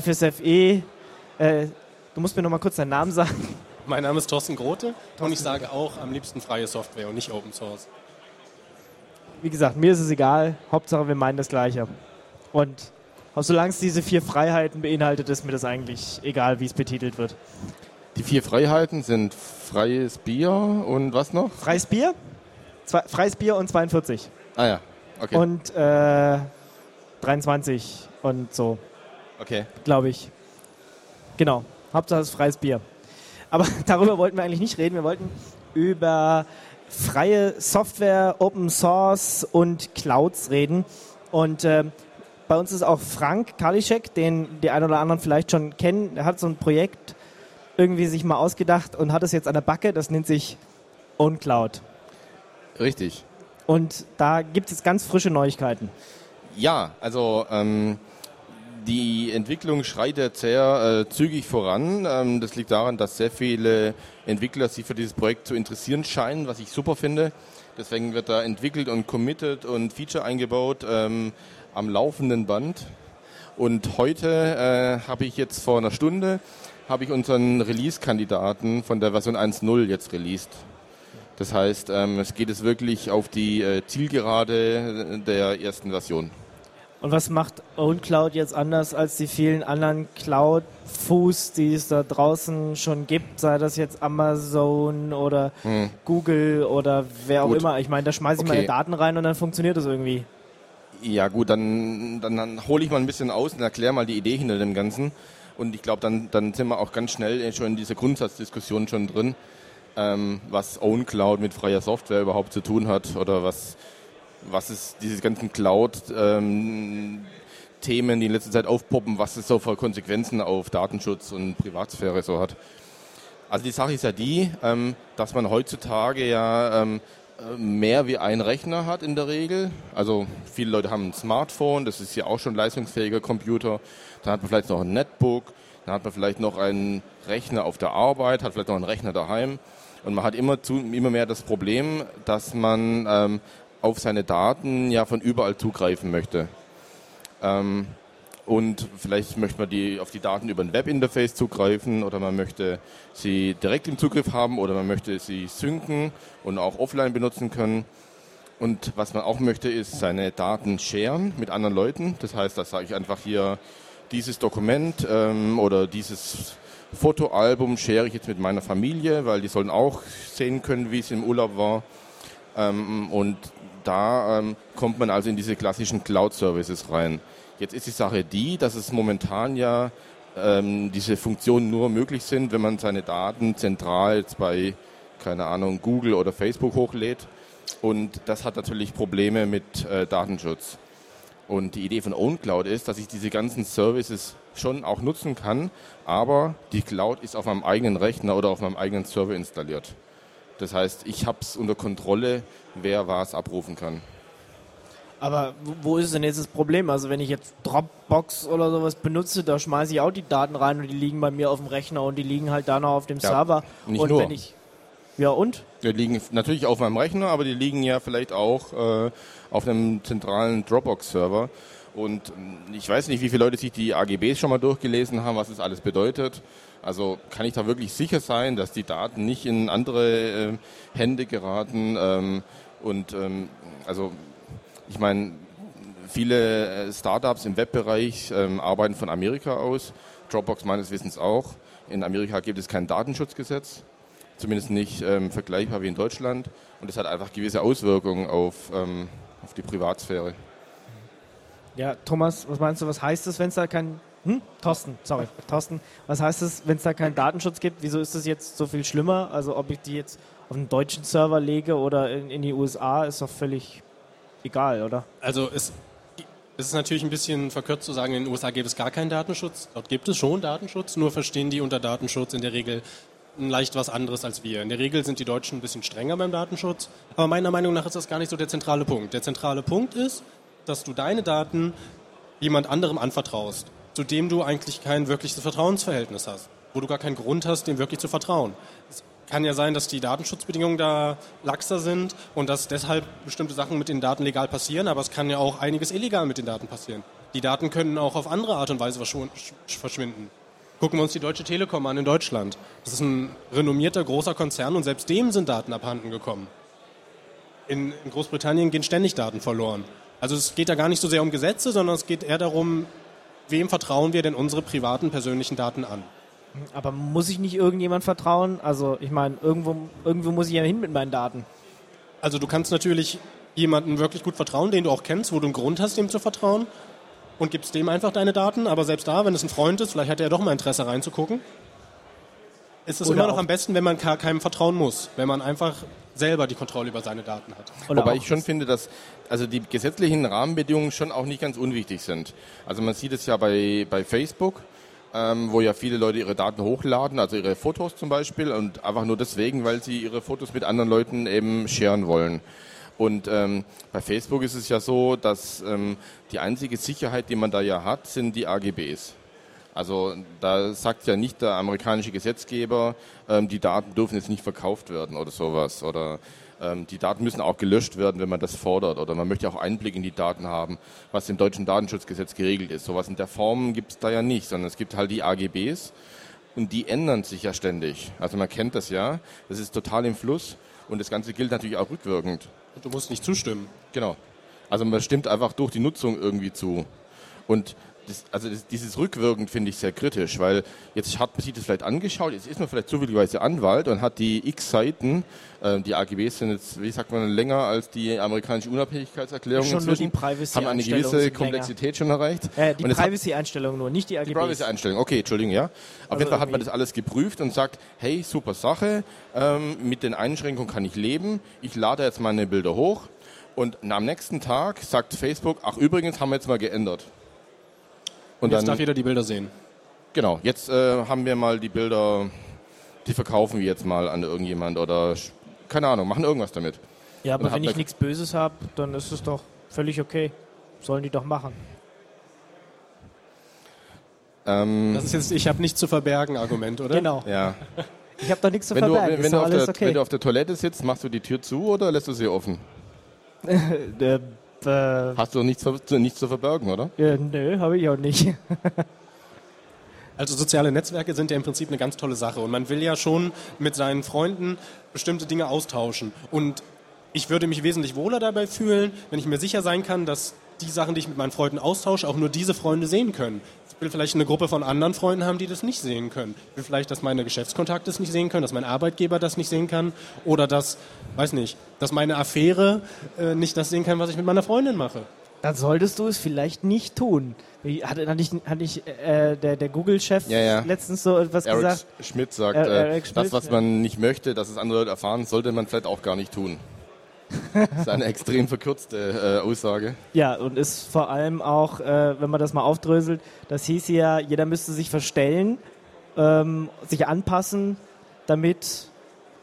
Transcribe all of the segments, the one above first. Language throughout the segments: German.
FSFE. Äh, du musst mir noch mal kurz deinen Namen sagen. Mein Name ist Thorsten Grote und ich sage auch am liebsten freie Software und nicht Open Source. Wie gesagt, mir ist es egal. Hauptsache, wir meinen das Gleiche. Und solange es diese vier Freiheiten beinhaltet, ist mir das eigentlich egal, wie es betitelt wird. Die vier Freiheiten sind freies Bier und was noch? Freies Bier? Zwei, freies Bier und 42. Ah ja, okay. Und äh, 23 und so. Okay. Glaube ich. Genau. Hauptsache es ist freies Bier. Aber darüber wollten wir eigentlich nicht reden. Wir wollten über freie Software, Open Source und Clouds reden. Und äh, bei uns ist auch Frank Kalischek, den die einen oder anderen vielleicht schon kennen. Er hat so ein Projekt irgendwie sich mal ausgedacht und hat es jetzt an der Backe. Das nennt sich OwnCloud. Richtig. Und da gibt es ganz frische Neuigkeiten. Ja, also ähm, die Entwicklung schreitet sehr äh, zügig voran. Ähm, das liegt daran, dass sehr viele Entwickler sich für dieses Projekt zu interessieren scheinen, was ich super finde. Deswegen wird da entwickelt und committed und Feature eingebaut ähm, am laufenden Band. Und heute äh, habe ich jetzt vor einer Stunde habe ich unseren Release-Kandidaten von der Version 1.0 jetzt released. Das heißt, ähm, es geht es wirklich auf die äh, Zielgerade der ersten Version. Und was macht OwnCloud jetzt anders als die vielen anderen Cloud-Fuß, die es da draußen schon gibt, sei das jetzt Amazon oder hm. Google oder wer auch gut. immer? Ich meine, da schmeiße ich okay. meine Daten rein und dann funktioniert das irgendwie. Ja gut, dann, dann, dann hole ich mal ein bisschen aus und erkläre mal die Idee hinter dem Ganzen. Und ich glaube, dann, dann sind wir auch ganz schnell schon in dieser Grundsatzdiskussion schon drin, ähm, was OwnCloud mit freier Software überhaupt zu tun hat oder was, was ist diese ganzen Cloud-Themen, die in letzter Zeit aufpoppen, was es so für Konsequenzen auf Datenschutz und Privatsphäre so hat. Also die Sache ist ja die, ähm, dass man heutzutage ja ähm, mehr wie ein Rechner hat in der Regel. Also viele Leute haben ein Smartphone, das ist ja auch schon ein leistungsfähiger Computer. Dann hat man vielleicht noch ein Netbook, dann hat man vielleicht noch einen Rechner auf der Arbeit, hat vielleicht noch einen Rechner daheim. Und man hat immer, zu, immer mehr das Problem, dass man ähm, auf seine Daten ja von überall zugreifen möchte. Ähm, und vielleicht möchte man die, auf die Daten über ein Webinterface zugreifen oder man möchte sie direkt im Zugriff haben oder man möchte sie synken und auch offline benutzen können. Und was man auch möchte, ist seine Daten sharen mit anderen Leuten. Das heißt, da sage ich einfach hier, dieses Dokument ähm, oder dieses Fotoalbum share ich jetzt mit meiner Familie, weil die sollen auch sehen können, wie es im Urlaub war. Ähm, und da ähm, kommt man also in diese klassischen Cloud-Services rein. Jetzt ist die Sache die, dass es momentan ja ähm, diese Funktionen nur möglich sind, wenn man seine Daten zentral bei, keine Ahnung, Google oder Facebook hochlädt. Und das hat natürlich Probleme mit äh, Datenschutz. Und die Idee von OwnCloud ist, dass ich diese ganzen Services schon auch nutzen kann, aber die Cloud ist auf meinem eigenen Rechner oder auf meinem eigenen Server installiert. Das heißt, ich habe es unter Kontrolle, wer was abrufen kann. Aber wo ist denn jetzt das Problem? Also wenn ich jetzt Dropbox oder sowas benutze, da schmeiße ich auch die Daten rein und die liegen bei mir auf dem Rechner und die liegen halt da noch auf dem ja, Server. Nicht und nur. wenn ich ja und? Die liegen natürlich auf meinem Rechner, aber die liegen ja vielleicht auch äh, auf einem zentralen Dropbox-Server. Und ähm, ich weiß nicht, wie viele Leute sich die AGBs schon mal durchgelesen haben, was das alles bedeutet. Also kann ich da wirklich sicher sein, dass die Daten nicht in andere äh, Hände geraten? Ähm, und ähm, also ich meine, viele äh, Startups im Webbereich ähm, arbeiten von Amerika aus, Dropbox meines Wissens auch. In Amerika gibt es kein Datenschutzgesetz, zumindest nicht ähm, vergleichbar wie in Deutschland. Und das hat einfach gewisse Auswirkungen auf, ähm, auf die Privatsphäre. Ja, Thomas, was meinst du, was heißt es, wenn es da kein hm? Thorsten, sorry, Thorsten, was heißt es, wenn es da keinen Datenschutz gibt? Wieso ist das jetzt so viel schlimmer? Also ob ich die jetzt auf einen deutschen Server lege oder in, in die USA, ist doch völlig egal, oder? Also es, es ist natürlich ein bisschen verkürzt zu sagen, in den USA gibt es gar keinen Datenschutz. Dort gibt es schon Datenschutz, nur verstehen die unter Datenschutz in der Regel leicht was anderes als wir. In der Regel sind die Deutschen ein bisschen strenger beim Datenschutz, aber meiner Meinung nach ist das gar nicht so der zentrale Punkt. Der zentrale Punkt ist, dass du deine Daten jemand anderem anvertraust, zu dem du eigentlich kein wirkliches Vertrauensverhältnis hast, wo du gar keinen Grund hast, dem wirklich zu vertrauen. Es kann ja sein, dass die Datenschutzbedingungen da laxer sind und dass deshalb bestimmte Sachen mit den Daten legal passieren, aber es kann ja auch einiges illegal mit den Daten passieren. Die Daten können auch auf andere Art und Weise verschwinden. Gucken wir uns die Deutsche Telekom an in Deutschland. Das ist ein renommierter großer Konzern und selbst dem sind Daten abhanden gekommen. In, in Großbritannien gehen ständig Daten verloren. Also es geht da gar nicht so sehr um Gesetze, sondern es geht eher darum, wem vertrauen wir denn unsere privaten persönlichen Daten an. Aber muss ich nicht irgendjemand vertrauen? Also ich meine, irgendwo, irgendwo muss ich ja hin mit meinen Daten. Also du kannst natürlich jemandem wirklich gut vertrauen, den du auch kennst, wo du einen Grund hast, dem zu vertrauen und gibst dem einfach deine Daten. Aber selbst da, wenn es ein Freund ist, vielleicht hat er doch mal Interesse reinzugucken, ist es immer noch am besten, wenn man keinem vertrauen muss, wenn man einfach selber die Kontrolle über seine Daten hat. Oder Wobei ich schon finde, dass also die gesetzlichen Rahmenbedingungen schon auch nicht ganz unwichtig sind. Also man sieht es ja bei, bei Facebook, ähm, wo ja viele Leute ihre Daten hochladen, also ihre Fotos zum Beispiel, und einfach nur deswegen, weil sie ihre Fotos mit anderen Leuten eben scheren wollen. Und ähm, bei Facebook ist es ja so, dass ähm, die einzige Sicherheit, die man da ja hat, sind die AGBs. Also da sagt ja nicht der amerikanische Gesetzgeber, ähm, die Daten dürfen jetzt nicht verkauft werden oder sowas. Oder die Daten müssen auch gelöscht werden, wenn man das fordert. Oder man möchte auch Einblick in die Daten haben, was im deutschen Datenschutzgesetz geregelt ist. Sowas in der Form gibt es da ja nicht, sondern es gibt halt die AGBs und die ändern sich ja ständig. Also man kennt das ja, das ist total im Fluss und das Ganze gilt natürlich auch rückwirkend. Und du musst nicht zustimmen. Genau. Also man stimmt einfach durch die Nutzung irgendwie zu. Und das, also das, dieses rückwirkend finde ich sehr kritisch, weil jetzt hat man sich das vielleicht angeschaut, jetzt ist man vielleicht zufälligerweise Anwalt und hat die x Seiten, äh, die AGBs sind jetzt, wie sagt man, länger als die amerikanische Unabhängigkeitserklärung schon inzwischen, nur die Privacy haben eine gewisse Komplexität schon erreicht. Äh, die Privacy-Einstellung nur, nicht die AGBs. Die Privacy-Einstellung, okay, Entschuldigung, ja. Auf also jeden Fall hat man das alles geprüft und sagt, hey, super Sache, ähm, mit den Einschränkungen kann ich leben, ich lade jetzt meine Bilder hoch und am nächsten Tag sagt Facebook, ach übrigens haben wir jetzt mal geändert. Und jetzt dann, darf jeder die Bilder sehen. Genau, jetzt äh, haben wir mal die Bilder, die verkaufen wir jetzt mal an irgendjemand oder keine Ahnung, machen irgendwas damit. Ja, aber wenn ich nichts Böses habe, dann ist es doch völlig okay. Sollen die doch machen. Ähm, das ist jetzt, ich habe nichts zu verbergen, Argument, oder? Genau. Ja. Ich habe doch nichts zu wenn verbergen. Du, wenn, du der, okay. wenn, du auf der, Toilette sitzt, machst du die Tür zu oder lässt du sie offen? äh, äh, Hast du nichts, nichts zu verbergen, oder? Ja, nö, habe ich auch nicht. Also soziale Netzwerke sind ja im Prinzip eine ganz tolle Sache und man will ja schon mit seinen Freunden bestimmte Dinge austauschen. Und ich würde mich wesentlich wohler dabei fühlen, wenn ich mir sicher sein kann, dass die Sachen, die ich mit meinen Freunden austausche, auch nur diese Freunde sehen können. Ich will vielleicht eine Gruppe von anderen Freunden haben, die das nicht sehen können. Ich will vielleicht, dass meine Geschäftskontakte es nicht sehen können, dass mein Arbeitgeber das nicht sehen kann oder dass, weiß nicht, dass meine Affäre äh, nicht das sehen kann, was ich mit meiner Freundin mache. Dann solltest du es vielleicht nicht tun. Hatte, hatte ich, hatte ich äh, der, der Google-Chef ja, ja. letztens so etwas Eric gesagt? Schmidt sagt, äh, Schmidt, das, was man nicht möchte, dass es andere Leute erfahren, sollte man vielleicht auch gar nicht tun. Das ist eine extrem verkürzte äh, Aussage. Ja, und ist vor allem auch, äh, wenn man das mal aufdröselt, das hieß ja, jeder müsste sich verstellen, ähm, sich anpassen, damit,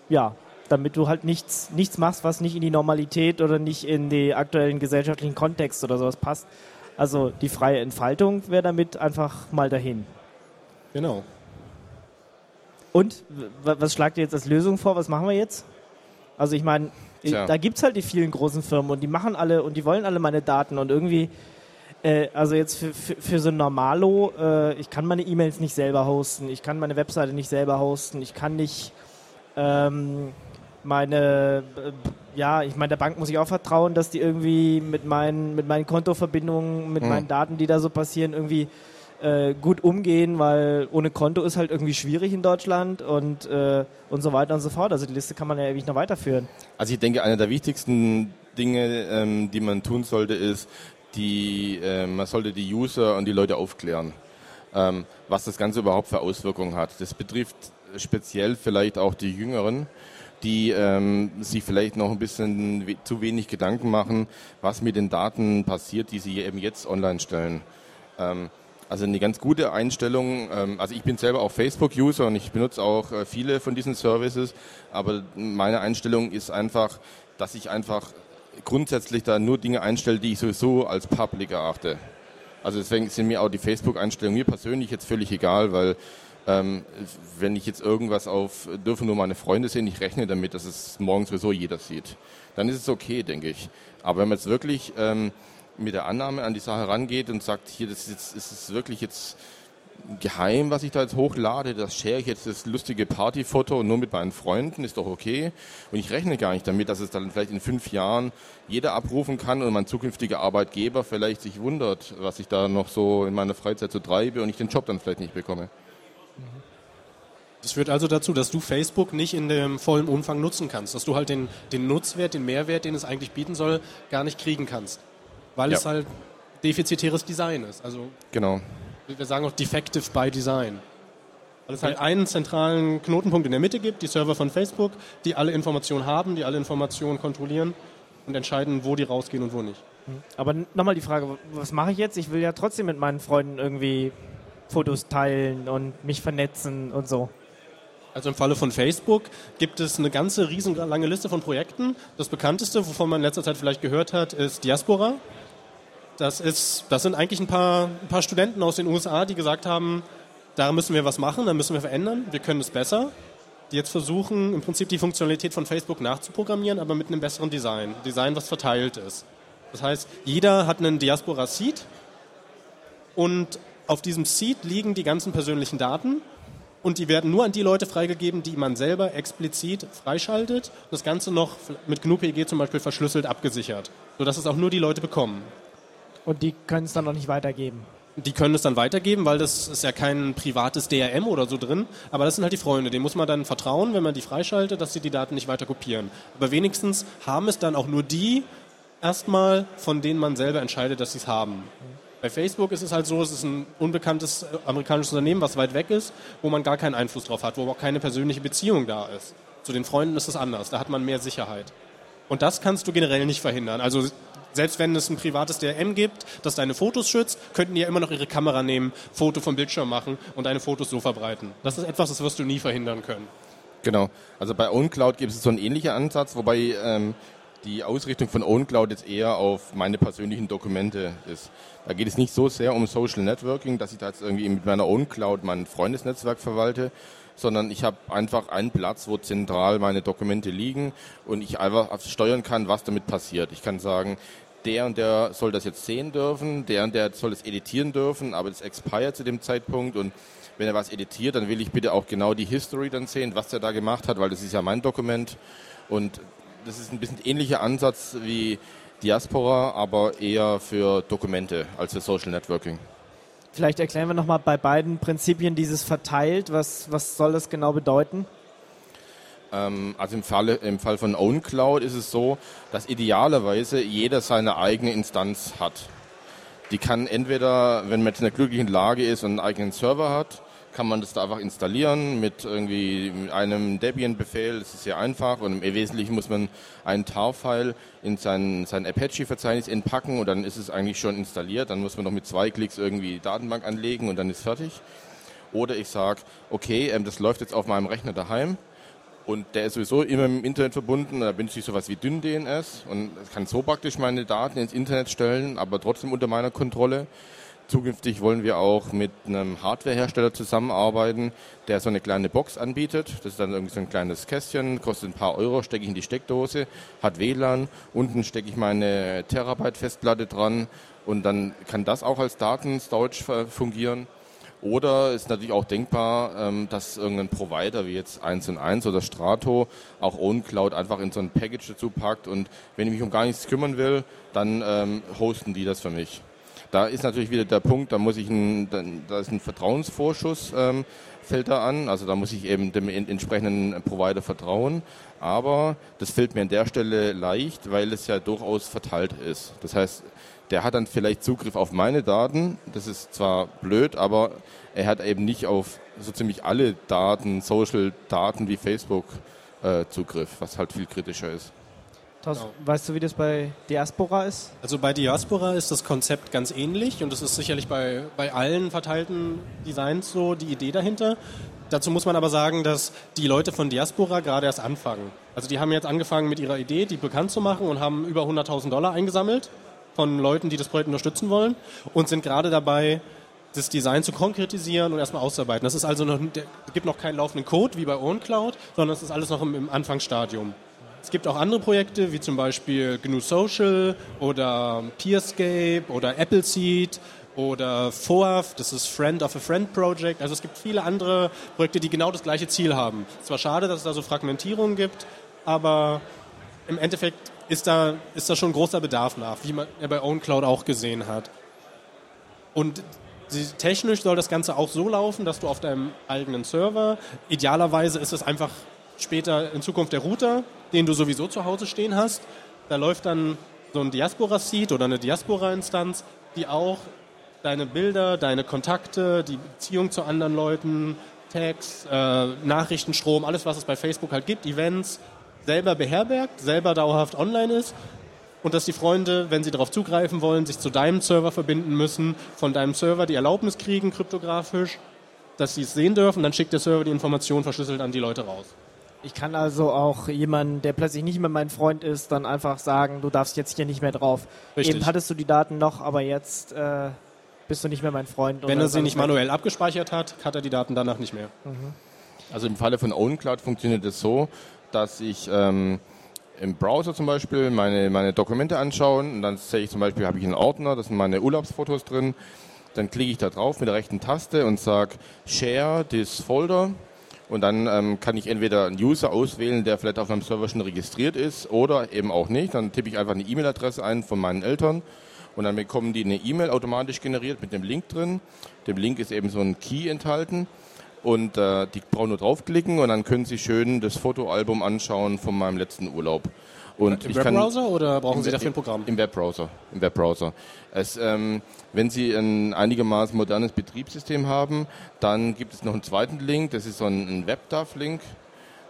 ja, damit du halt nichts, nichts machst, was nicht in die Normalität oder nicht in den aktuellen gesellschaftlichen Kontext oder sowas passt. Also die freie Entfaltung wäre damit einfach mal dahin. Genau. Und was schlagt ihr jetzt als Lösung vor? Was machen wir jetzt? Also ich meine, Tja. Da gibt es halt die vielen großen Firmen und die machen alle und die wollen alle meine Daten und irgendwie, äh, also jetzt für, für, für so ein Normalo, äh, ich kann meine E-Mails nicht selber hosten, ich kann meine Webseite nicht selber hosten, ich kann nicht ähm, meine, äh, ja, ich meine, der Bank muss ich auch vertrauen, dass die irgendwie mit meinen, mit meinen Kontoverbindungen, mit hm. meinen Daten, die da so passieren, irgendwie äh, gut umgehen, weil ohne Konto ist halt irgendwie schwierig in Deutschland und, äh, und so weiter und so fort. Also die Liste kann man ja ewig noch weiterführen. Also ich denke, einer der wichtigsten Dinge, ähm, die man tun sollte, ist, die, äh, man sollte die User und die Leute aufklären, ähm, was das Ganze überhaupt für Auswirkungen hat. Das betrifft speziell vielleicht auch die Jüngeren, die ähm, sich vielleicht noch ein bisschen we zu wenig Gedanken machen, was mit den Daten passiert, die sie eben jetzt online stellen. Ähm, also eine ganz gute Einstellung. Ähm, also ich bin selber auch Facebook-User und ich benutze auch äh, viele von diesen Services. Aber meine Einstellung ist einfach, dass ich einfach grundsätzlich da nur Dinge einstelle, die ich sowieso als public erachte. Also deswegen sind mir auch die Facebook-Einstellungen mir persönlich jetzt völlig egal, weil ähm, wenn ich jetzt irgendwas auf, dürfen nur meine Freunde sehen, ich rechne damit, dass es morgen sowieso jeder sieht. Dann ist es okay, denke ich. Aber wenn man jetzt wirklich ähm, mit der Annahme an die Sache rangeht und sagt, hier, das ist, jetzt, ist es wirklich jetzt geheim, was ich da jetzt hochlade, das share ich jetzt das lustige Partyfoto nur mit meinen Freunden, ist doch okay. Und ich rechne gar nicht damit, dass es dann vielleicht in fünf Jahren jeder abrufen kann und mein zukünftiger Arbeitgeber vielleicht sich wundert, was ich da noch so in meiner Freizeit so treibe und ich den Job dann vielleicht nicht bekomme. Das führt also dazu, dass du Facebook nicht in dem vollen Umfang nutzen kannst, dass du halt den, den Nutzwert, den Mehrwert, den es eigentlich bieten soll, gar nicht kriegen kannst, weil ja. es halt defizitäres Design ist. Also genau wir sagen auch defective by design. Weil es halt einen zentralen Knotenpunkt in der Mitte gibt, die Server von Facebook, die alle Informationen haben, die alle Informationen kontrollieren und entscheiden, wo die rausgehen und wo nicht. Aber nochmal die Frage, was mache ich jetzt? Ich will ja trotzdem mit meinen Freunden irgendwie Fotos teilen und mich vernetzen und so. Also im Falle von Facebook gibt es eine ganze riesenlange Liste von Projekten. Das bekannteste, wovon man in letzter Zeit vielleicht gehört hat, ist Diaspora. Das, ist, das sind eigentlich ein paar, ein paar Studenten aus den USA, die gesagt haben, da müssen wir was machen, da müssen wir verändern, wir können es besser. Die jetzt versuchen, im Prinzip die Funktionalität von Facebook nachzuprogrammieren, aber mit einem besseren Design. Design, was verteilt ist. Das heißt, jeder hat einen Diaspora-Seed und auf diesem Seed liegen die ganzen persönlichen Daten und die werden nur an die Leute freigegeben, die man selber explizit freischaltet. Das Ganze noch mit GNU-PG zum Beispiel verschlüsselt abgesichert, sodass es auch nur die Leute bekommen. Und die können es dann noch nicht weitergeben. Die können es dann weitergeben, weil das ist ja kein privates DRM oder so drin. Aber das sind halt die Freunde. Denen muss man dann vertrauen, wenn man die freischaltet, dass sie die Daten nicht weiter kopieren. Aber wenigstens haben es dann auch nur die erstmal, von denen man selber entscheidet, dass sie es haben. Bei Facebook ist es halt so, es ist ein unbekanntes amerikanisches Unternehmen, was weit weg ist, wo man gar keinen Einfluss drauf hat, wo auch keine persönliche Beziehung da ist. Zu den Freunden ist es anders, da hat man mehr Sicherheit. Und das kannst du generell nicht verhindern. Also selbst wenn es ein privates DRM gibt, das deine Fotos schützt, könnten die ja immer noch ihre Kamera nehmen, Foto vom Bildschirm machen und deine Fotos so verbreiten. Das ist etwas, das wirst du nie verhindern können. Genau. Also bei OwnCloud gibt es so einen ähnlichen Ansatz, wobei ähm, die Ausrichtung von OwnCloud jetzt eher auf meine persönlichen Dokumente ist. Da geht es nicht so sehr um Social Networking, dass ich da jetzt irgendwie mit meiner OwnCloud mein Freundesnetzwerk verwalte, sondern ich habe einfach einen Platz, wo zentral meine Dokumente liegen und ich einfach steuern kann, was damit passiert. Ich kann sagen, der und der soll das jetzt sehen dürfen, der und der soll es editieren dürfen, aber das expired zu dem Zeitpunkt und wenn er was editiert, dann will ich bitte auch genau die History dann sehen, was er da gemacht hat, weil das ist ja mein Dokument und das ist ein bisschen ähnlicher Ansatz wie Diaspora, aber eher für Dokumente als für Social Networking. Vielleicht erklären wir nochmal bei beiden Prinzipien dieses verteilt. Was, was soll das genau bedeuten? Ähm, also im Fall, im Fall von OwnCloud ist es so, dass idealerweise jeder seine eigene Instanz hat. Die kann entweder, wenn man jetzt in einer glücklichen Lage ist und einen eigenen Server hat, kann man das da einfach installieren mit irgendwie einem Debian-Befehl. Das ist sehr einfach und im Wesentlichen muss man einen TAR-File in sein, sein Apache-Verzeichnis entpacken und dann ist es eigentlich schon installiert. Dann muss man noch mit zwei Klicks irgendwie die Datenbank anlegen und dann ist fertig. Oder ich sage, okay, ähm, das läuft jetzt auf meinem Rechner daheim und der ist sowieso immer im Internet verbunden. Da bin ich sowas wie Dünn-DNS und kann so praktisch meine Daten ins Internet stellen, aber trotzdem unter meiner Kontrolle. Zukünftig wollen wir auch mit einem Hardwarehersteller zusammenarbeiten, der so eine kleine Box anbietet. Das ist dann irgendwie so ein kleines Kästchen, kostet ein paar Euro, stecke ich in die Steckdose, hat WLAN, unten stecke ich meine Terabyte Festplatte dran und dann kann das auch als Datenstorage fungieren. Oder ist natürlich auch denkbar, ähm, dass irgendein Provider wie jetzt 1 und 1 oder Strato auch OwnCloud einfach in so ein Package dazu packt und wenn ich mich um gar nichts kümmern will, dann ähm, hosten die das für mich. Da ist natürlich wieder der Punkt, da muss ich ein, da ist ein Vertrauensvorschuss ähm, fällt da an, also da muss ich eben dem entsprechenden Provider vertrauen, aber das fällt mir an der Stelle leicht, weil es ja durchaus verteilt ist. Das heißt, der hat dann vielleicht Zugriff auf meine Daten, das ist zwar blöd, aber er hat eben nicht auf so ziemlich alle Daten, Social-Daten wie Facebook äh, Zugriff, was halt viel kritischer ist. Genau. weißt du, wie das bei Diaspora ist? Also bei Diaspora ist das Konzept ganz ähnlich und das ist sicherlich bei, bei allen verteilten Designs so die Idee dahinter. Dazu muss man aber sagen, dass die Leute von Diaspora gerade erst anfangen. Also die haben jetzt angefangen mit ihrer Idee, die bekannt zu machen und haben über 100.000 Dollar eingesammelt von Leuten, die das Projekt unterstützen wollen und sind gerade dabei, das Design zu konkretisieren und erstmal auszuarbeiten. Das ist also noch, es gibt noch keinen laufenden Code wie bei OwnCloud, sondern es ist alles noch im, im Anfangsstadium. Es gibt auch andere Projekte, wie zum Beispiel GNU Social oder Peerscape oder Appleseed oder FOAF, das ist Friend of a Friend Project. Also es gibt viele andere Projekte, die genau das gleiche Ziel haben. Es war schade, dass es da so Fragmentierungen gibt, aber im Endeffekt ist da, ist da schon großer Bedarf nach, wie man ja bei OwnCloud auch gesehen hat. Und technisch soll das Ganze auch so laufen, dass du auf deinem eigenen Server, idealerweise ist es einfach später in Zukunft der Router, den du sowieso zu Hause stehen hast. Da läuft dann so ein Diaspora-Seed oder eine Diaspora-Instanz, die auch deine Bilder, deine Kontakte, die Beziehung zu anderen Leuten, Tags, äh, Nachrichtenstrom, alles, was es bei Facebook halt gibt, Events, selber beherbergt, selber dauerhaft online ist und dass die Freunde, wenn sie darauf zugreifen wollen, sich zu deinem Server verbinden müssen, von deinem Server die Erlaubnis kriegen, kryptografisch, dass sie es sehen dürfen, dann schickt der Server die Information verschlüsselt an die Leute raus. Ich kann also auch jemanden, der plötzlich nicht mehr mein Freund ist, dann einfach sagen, du darfst jetzt hier nicht mehr drauf. Richtig. Eben hattest du die Daten noch, aber jetzt äh, bist du nicht mehr mein Freund. Wenn er sie nicht manuell abgespeichert hat, hat er die Daten danach nicht mehr. Mhm. Also im Falle von OwnCloud funktioniert es so, dass ich ähm, im Browser zum Beispiel meine, meine Dokumente anschaue und dann sehe ich zum Beispiel, habe ich einen Ordner, da sind meine Urlaubsfotos drin. Dann klicke ich da drauf mit der rechten Taste und sage Share this Folder. Und dann ähm, kann ich entweder einen User auswählen, der vielleicht auf meinem Server schon registriert ist oder eben auch nicht. Dann tippe ich einfach eine E-Mail-Adresse ein von meinen Eltern und dann bekommen die eine E-Mail automatisch generiert mit dem Link drin. Dem Link ist eben so ein Key enthalten und äh, die brauchen nur draufklicken und dann können sie schön das Fotoalbum anschauen von meinem letzten Urlaub. Und Im Webbrowser oder brauchen Sie dafür ein Programm? Im Webbrowser. Im Webbrowser. Es, ähm, wenn Sie ein einigermaßen modernes Betriebssystem haben, dann gibt es noch einen zweiten Link. Das ist so ein, ein WebDAV-Link.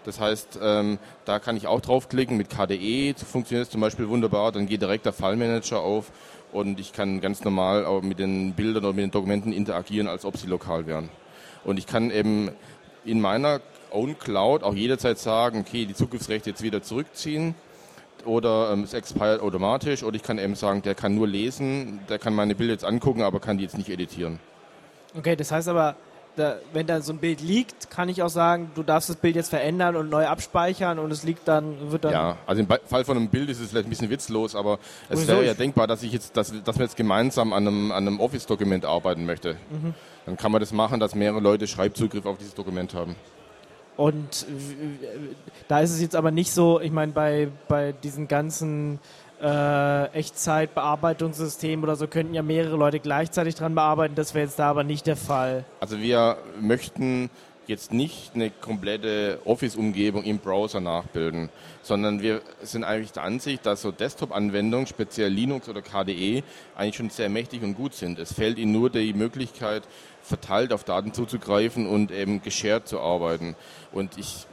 Das heißt, ähm, da kann ich auch draufklicken. Mit KDE funktioniert es zum Beispiel wunderbar. Dann geht direkt der File-Manager auf und ich kann ganz normal auch mit den Bildern oder mit den Dokumenten interagieren, als ob sie lokal wären. Und ich kann eben in meiner Own Cloud auch jederzeit sagen, okay, die Zugriffsrechte jetzt wieder zurückziehen oder ähm, es expired automatisch oder ich kann eben sagen, der kann nur lesen, der kann meine Bilder jetzt angucken, aber kann die jetzt nicht editieren. Okay, das heißt aber, da, wenn da so ein Bild liegt, kann ich auch sagen, du darfst das Bild jetzt verändern und neu abspeichern und es liegt dann, wird dann. Ja, also im Fall von einem Bild ist es vielleicht ein bisschen witzlos, aber es wäre ja denkbar, dass ich jetzt, dass, dass man jetzt gemeinsam an einem, an einem Office-Dokument arbeiten möchte. Mhm. Dann kann man das machen, dass mehrere Leute Schreibzugriff auf dieses Dokument haben. Und da ist es jetzt aber nicht so, ich meine, bei, bei diesen ganzen äh, Echtzeitbearbeitungssystemen oder so könnten ja mehrere Leute gleichzeitig dran bearbeiten. Das wäre jetzt da aber nicht der Fall. Also wir möchten jetzt nicht eine komplette Office-Umgebung im Browser nachbilden, sondern wir sind eigentlich der Ansicht, dass so Desktop-Anwendungen, speziell Linux oder KDE, eigentlich schon sehr mächtig und gut sind. Es fällt ihnen nur die Möglichkeit, verteilt auf Daten zuzugreifen und eben geshared zu arbeiten. Und ich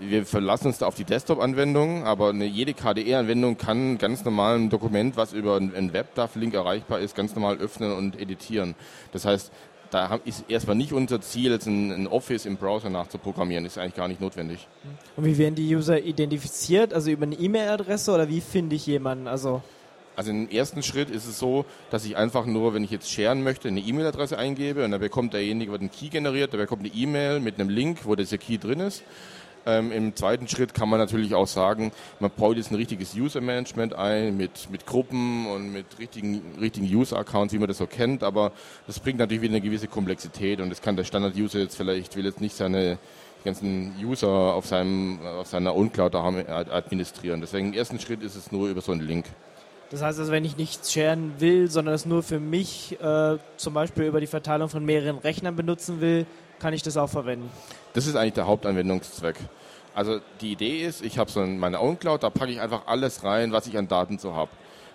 wir verlassen uns da auf die Desktop-Anwendung, aber eine, jede KDE-Anwendung kann ganz normal ein Dokument, was über einen WebDAV-Link erreichbar ist, ganz normal öffnen und editieren. Das heißt, da ist erstmal nicht unser Ziel, jetzt ein, Office im Browser nachzuprogrammieren. Ist eigentlich gar nicht notwendig. Und wie werden die User identifiziert? Also über eine E-Mail-Adresse oder wie finde ich jemanden? Also also im ersten Schritt ist es so, dass ich einfach nur, wenn ich jetzt sharen möchte, eine E-Mail-Adresse eingebe und dann bekommt derjenige, wird einen Key generiert, der bekommt eine E-Mail mit einem Link, wo dieser Key drin ist. Ähm, Im zweiten Schritt kann man natürlich auch sagen, man baut jetzt ein richtiges User-Management ein mit, mit Gruppen und mit richtigen, richtigen User-Accounts, wie man das so kennt, aber das bringt natürlich wieder eine gewisse Komplexität und das kann der Standard-User jetzt vielleicht, will jetzt nicht seine ganzen User auf, seinem, auf seiner Own-Cloud administrieren. Deswegen im ersten Schritt ist es nur über so einen Link. Das heißt also, wenn ich nichts sharen will, sondern es nur für mich äh, zum Beispiel über die Verteilung von mehreren Rechnern benutzen will, kann ich das auch verwenden. Das ist eigentlich der Hauptanwendungszweck. Also die Idee ist, ich habe so meine Own Cloud, da packe ich einfach alles rein, was ich an Daten so habe.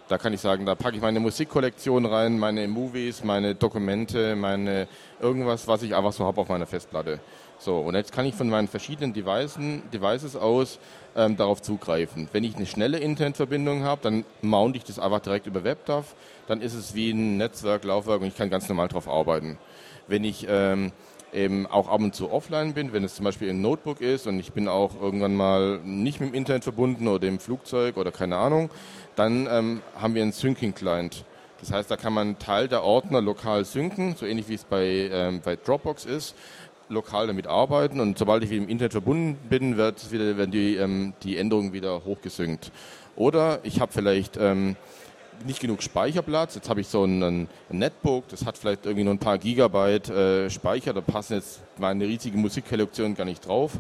Da kann ich sagen, da packe ich meine Musikkollektion rein, meine Movies, meine Dokumente, meine irgendwas, was ich einfach so habe auf meiner Festplatte. So, und jetzt kann ich von meinen verschiedenen Devices, Devices aus ähm, darauf zugreifen. Wenn ich eine schnelle Internetverbindung habe, dann mount ich das einfach direkt über WebDAV. Dann ist es wie ein Netzwerk, Laufwerk und ich kann ganz normal darauf arbeiten. Wenn ich ähm, eben auch ab und zu offline bin, wenn es zum Beispiel ein Notebook ist und ich bin auch irgendwann mal nicht mit dem Internet verbunden oder im Flugzeug oder keine Ahnung, dann ähm, haben wir einen Syncing-Client. Das heißt, da kann man Teil der Ordner lokal synken, so ähnlich wie es bei, ähm, bei Dropbox ist. Lokal damit arbeiten und sobald ich im Internet verbunden bin, wird wieder, werden die, ähm, die Änderungen wieder hochgesynkt. Oder ich habe vielleicht ähm, nicht genug Speicherplatz. Jetzt habe ich so ein, ein, Netbook, das hat vielleicht irgendwie nur ein paar Gigabyte äh, Speicher, da passen jetzt meine riesige Musikkollektion gar nicht drauf.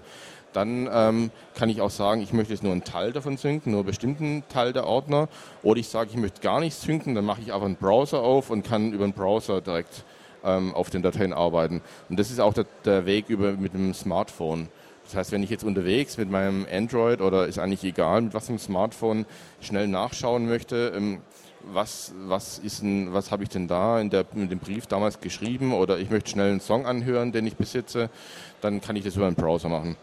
Dann ähm, kann ich auch sagen, ich möchte jetzt nur einen Teil davon synken, nur einen bestimmten Teil der Ordner. Oder ich sage, ich möchte gar nicht synken, dann mache ich einfach einen Browser auf und kann über den Browser direkt auf den Dateien arbeiten. Und das ist auch der, der Weg über mit dem Smartphone. Das heißt, wenn ich jetzt unterwegs mit meinem Android oder ist eigentlich egal, mit was einem Smartphone schnell nachschauen möchte, ähm, was, was, ist ein, was habe ich denn da in, der, in dem Brief damals geschrieben oder ich möchte schnell einen Song anhören, den ich besitze, dann kann ich das über einen Browser machen.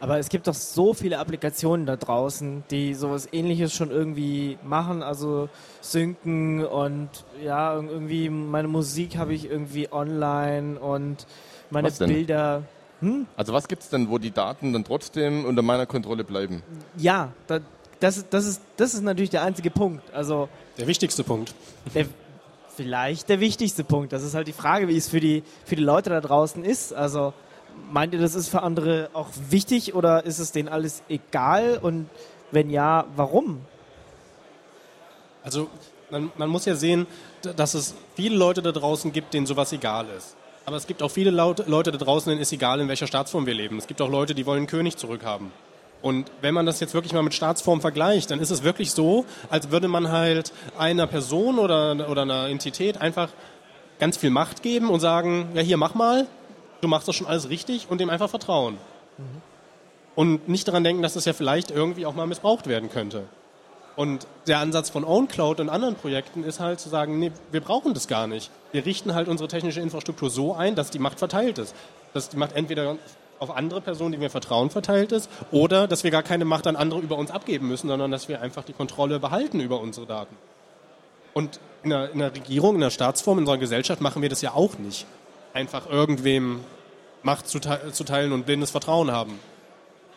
Aber es gibt doch so viele Applikationen da draußen, die sowas ähnliches schon irgendwie machen, also synken und ja, irgendwie meine Musik habe ich irgendwie online und meine Bilder. Hm? Also was gibt es denn, wo die Daten dann trotzdem unter meiner Kontrolle bleiben? Ja, da, das, das, ist, das ist natürlich der einzige Punkt. Also der wichtigste Punkt. Der, vielleicht der wichtigste Punkt. Das ist halt die Frage, wie es für die, für die Leute da draußen ist. Also meint ihr, das ist für andere auch wichtig oder ist es denen alles egal? Und wenn ja, warum? Also man, man muss ja sehen, dass es viele Leute da draußen gibt, denen sowas egal ist. Aber es gibt auch viele Leute da draußen, denen ist egal, in welcher Staatsform wir leben. Es gibt auch Leute, die wollen König zurückhaben. Und wenn man das jetzt wirklich mal mit Staatsform vergleicht, dann ist es wirklich so, als würde man halt einer Person oder, oder einer Entität einfach ganz viel Macht geben und sagen, ja hier mach mal, du machst das schon alles richtig und dem einfach vertrauen. Mhm. Und nicht daran denken, dass das ja vielleicht irgendwie auch mal missbraucht werden könnte. Und der Ansatz von OwnCloud und anderen Projekten ist halt zu sagen, nee, wir brauchen das gar nicht. Wir richten halt unsere technische Infrastruktur so ein, dass die Macht verteilt ist. Dass die Macht entweder auf andere Personen, die wir vertrauen, verteilt ist, oder dass wir gar keine Macht an andere über uns abgeben müssen, sondern dass wir einfach die Kontrolle behalten über unsere Daten. Und in der, in der Regierung, in der Staatsform, in unserer Gesellschaft machen wir das ja auch nicht. Einfach irgendwem Macht zuteilen und blindes Vertrauen haben.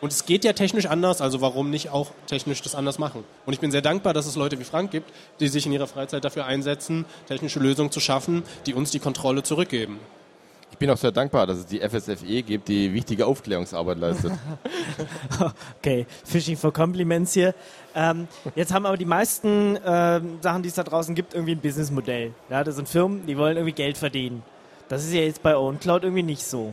Und es geht ja technisch anders, also warum nicht auch technisch das anders machen? Und ich bin sehr dankbar, dass es Leute wie Frank gibt, die sich in ihrer Freizeit dafür einsetzen, technische Lösungen zu schaffen, die uns die Kontrolle zurückgeben. Ich bin auch sehr dankbar, dass es die FSFE gibt, die wichtige Aufklärungsarbeit leistet. okay, Fishing for Compliments hier. Ähm, jetzt haben aber die meisten äh, Sachen, die es da draußen gibt, irgendwie ein Businessmodell. Ja, das sind Firmen, die wollen irgendwie Geld verdienen. Das ist ja jetzt bei OwnCloud irgendwie nicht so.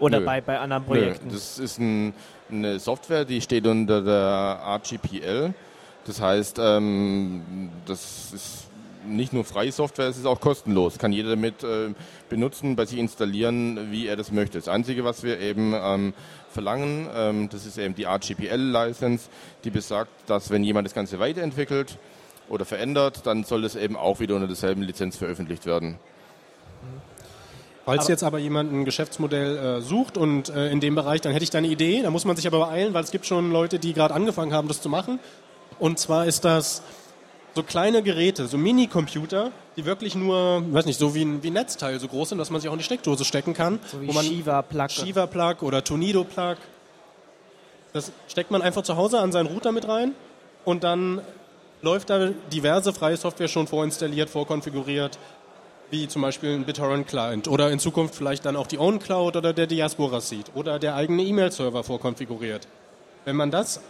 Oder bei, bei anderen Projekten. Nö. Das ist ein, eine Software, die steht unter der RGPL. Das heißt, ähm, das ist nicht nur freie Software, es ist auch kostenlos. Kann jeder damit äh, benutzen, bei sich installieren, wie er das möchte. Das Einzige, was wir eben ähm, verlangen, ähm, das ist eben die RGPL-License, die besagt, dass wenn jemand das Ganze weiterentwickelt oder verändert, dann soll es eben auch wieder unter derselben Lizenz veröffentlicht werden. Falls jetzt aber jemand ein Geschäftsmodell äh, sucht und äh, in dem Bereich, dann hätte ich da eine Idee. Da muss man sich aber beeilen, weil es gibt schon Leute, die gerade angefangen haben, das zu machen. Und zwar ist das so kleine Geräte, so Mini-Computer, die wirklich nur, weiß nicht, so wie ein, wie ein Netzteil so groß sind, dass man sich auch in die Steckdose stecken kann. So wie Shiva-Plug. Shiva-Plug oder Tonido-Plug. Das steckt man einfach zu Hause an seinen Router mit rein und dann läuft da diverse freie Software schon vorinstalliert, vorkonfiguriert, wie zum Beispiel ein BitTorrent-Client oder in Zukunft vielleicht dann auch die OwnCloud oder der Diaspora Seed oder der eigene E-Mail-Server vorkonfiguriert. Wenn man das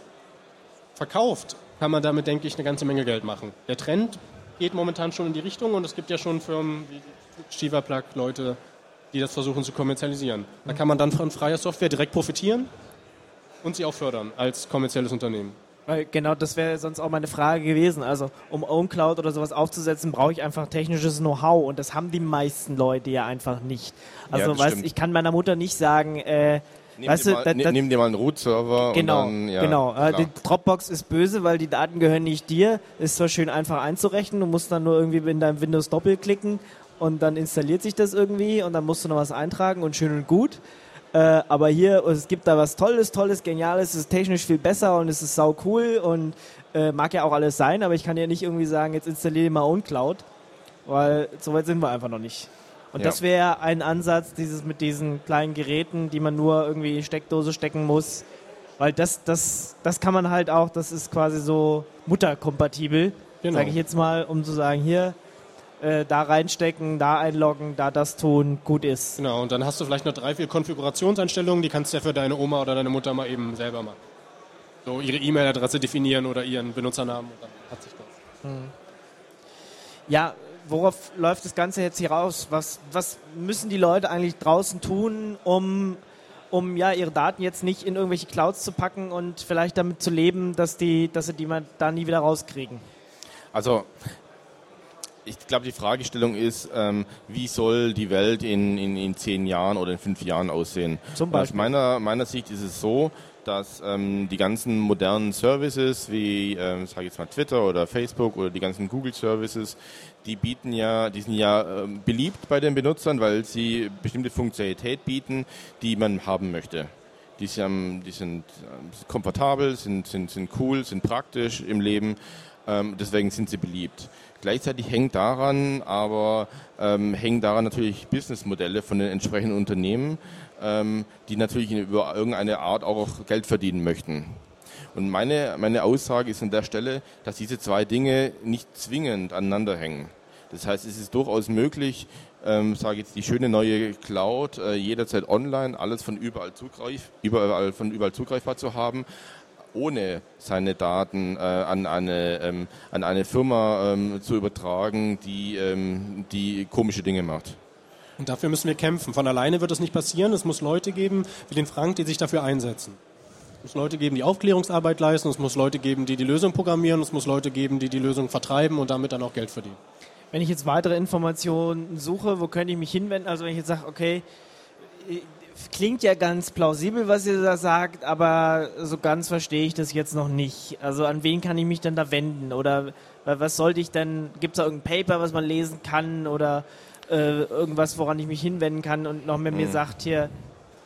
verkauft kann man damit, denke ich, eine ganze Menge Geld machen. Der Trend geht momentan schon in die Richtung und es gibt ja schon Firmen wie Shiva Plug, Leute, die das versuchen zu kommerzialisieren. Da kann man dann von freier Software direkt profitieren und sie auch fördern als kommerzielles Unternehmen. Weil genau das wäre sonst auch meine Frage gewesen. Also um OwnCloud oder sowas aufzusetzen, brauche ich einfach technisches Know-how und das haben die meisten Leute ja einfach nicht. Also ja, weißt, ich kann meiner Mutter nicht sagen, äh, Nimm, weißt dir, mal, da, da, nimm dir mal einen Root-Server. Genau, dann, ja, genau. Äh, die Dropbox ist böse, weil die Daten gehören nicht dir. Ist zwar schön einfach einzurechnen, du musst dann nur irgendwie in deinem Windows doppelklicken und dann installiert sich das irgendwie und dann musst du noch was eintragen und schön und gut. Äh, aber hier, es gibt da was Tolles, Tolles, Geniales, es ist technisch viel besser und es ist sau cool und äh, mag ja auch alles sein, aber ich kann ja nicht irgendwie sagen, jetzt installiere mal OwnCloud, weil so weit sind wir einfach noch nicht. Und ja. das wäre ein Ansatz, dieses mit diesen kleinen Geräten, die man nur irgendwie in die Steckdose stecken muss. Weil das, das, das kann man halt auch, das ist quasi so mutterkompatibel, genau. sage ich jetzt mal, um zu sagen, hier, äh, da reinstecken, da einloggen, da das tun, gut ist. Genau, und dann hast du vielleicht noch drei, vier Konfigurationseinstellungen, die kannst du ja für deine Oma oder deine Mutter mal eben selber machen. So ihre E-Mail-Adresse definieren oder ihren Benutzernamen und dann hat sich das. Hm. Ja, worauf läuft das Ganze jetzt hier raus? Was, was müssen die Leute eigentlich draußen tun, um, um ja, ihre Daten jetzt nicht in irgendwelche Clouds zu packen und vielleicht damit zu leben, dass, die, dass sie die mal da nie wieder rauskriegen? Also ich glaube, die Fragestellung ist, ähm, wie soll die Welt in, in, in zehn Jahren oder in fünf Jahren aussehen? Zum Beispiel. Aus meiner, meiner Sicht ist es so, dass ähm, die ganzen modernen Services wie, ähm, sage ich jetzt mal Twitter oder Facebook oder die ganzen Google Services, die bieten ja, die sind ja ähm, beliebt bei den Benutzern, weil sie bestimmte Funktionalität bieten, die man haben möchte. Die sind, die sind ähm, komfortabel, sind, sind, sind cool, sind praktisch im Leben, ähm, deswegen sind sie beliebt. Gleichzeitig hängt daran, aber ähm, hängen daran natürlich Businessmodelle von den entsprechenden Unternehmen, ähm, die natürlich über irgendeine Art auch Geld verdienen möchten. Und meine, meine Aussage ist an der Stelle, dass diese zwei Dinge nicht zwingend aneinander hängen. Das heißt, es ist durchaus möglich, ähm, sage jetzt die schöne neue Cloud äh, jederzeit online, alles von überall, zugreif, überall von überall zugreifbar zu haben, ohne seine Daten äh, an, eine, ähm, an eine Firma ähm, zu übertragen, die, ähm, die komische Dinge macht. Und dafür müssen wir kämpfen. Von alleine wird das nicht passieren. Es muss Leute geben, wie den Frank, die sich dafür einsetzen. Es muss Leute geben, die Aufklärungsarbeit leisten. Es muss Leute geben, die die Lösung programmieren. Es muss Leute geben, die die Lösung vertreiben und damit dann auch Geld verdienen. Wenn ich jetzt weitere Informationen suche, wo könnte ich mich hinwenden? Also wenn ich jetzt sage, okay, klingt ja ganz plausibel, was ihr da sagt, aber so ganz verstehe ich das jetzt noch nicht. Also an wen kann ich mich denn da wenden? Oder was sollte ich denn, gibt es da irgendein Paper, was man lesen kann? Oder äh, irgendwas, woran ich mich hinwenden kann und noch mehr mhm. mir sagt hier,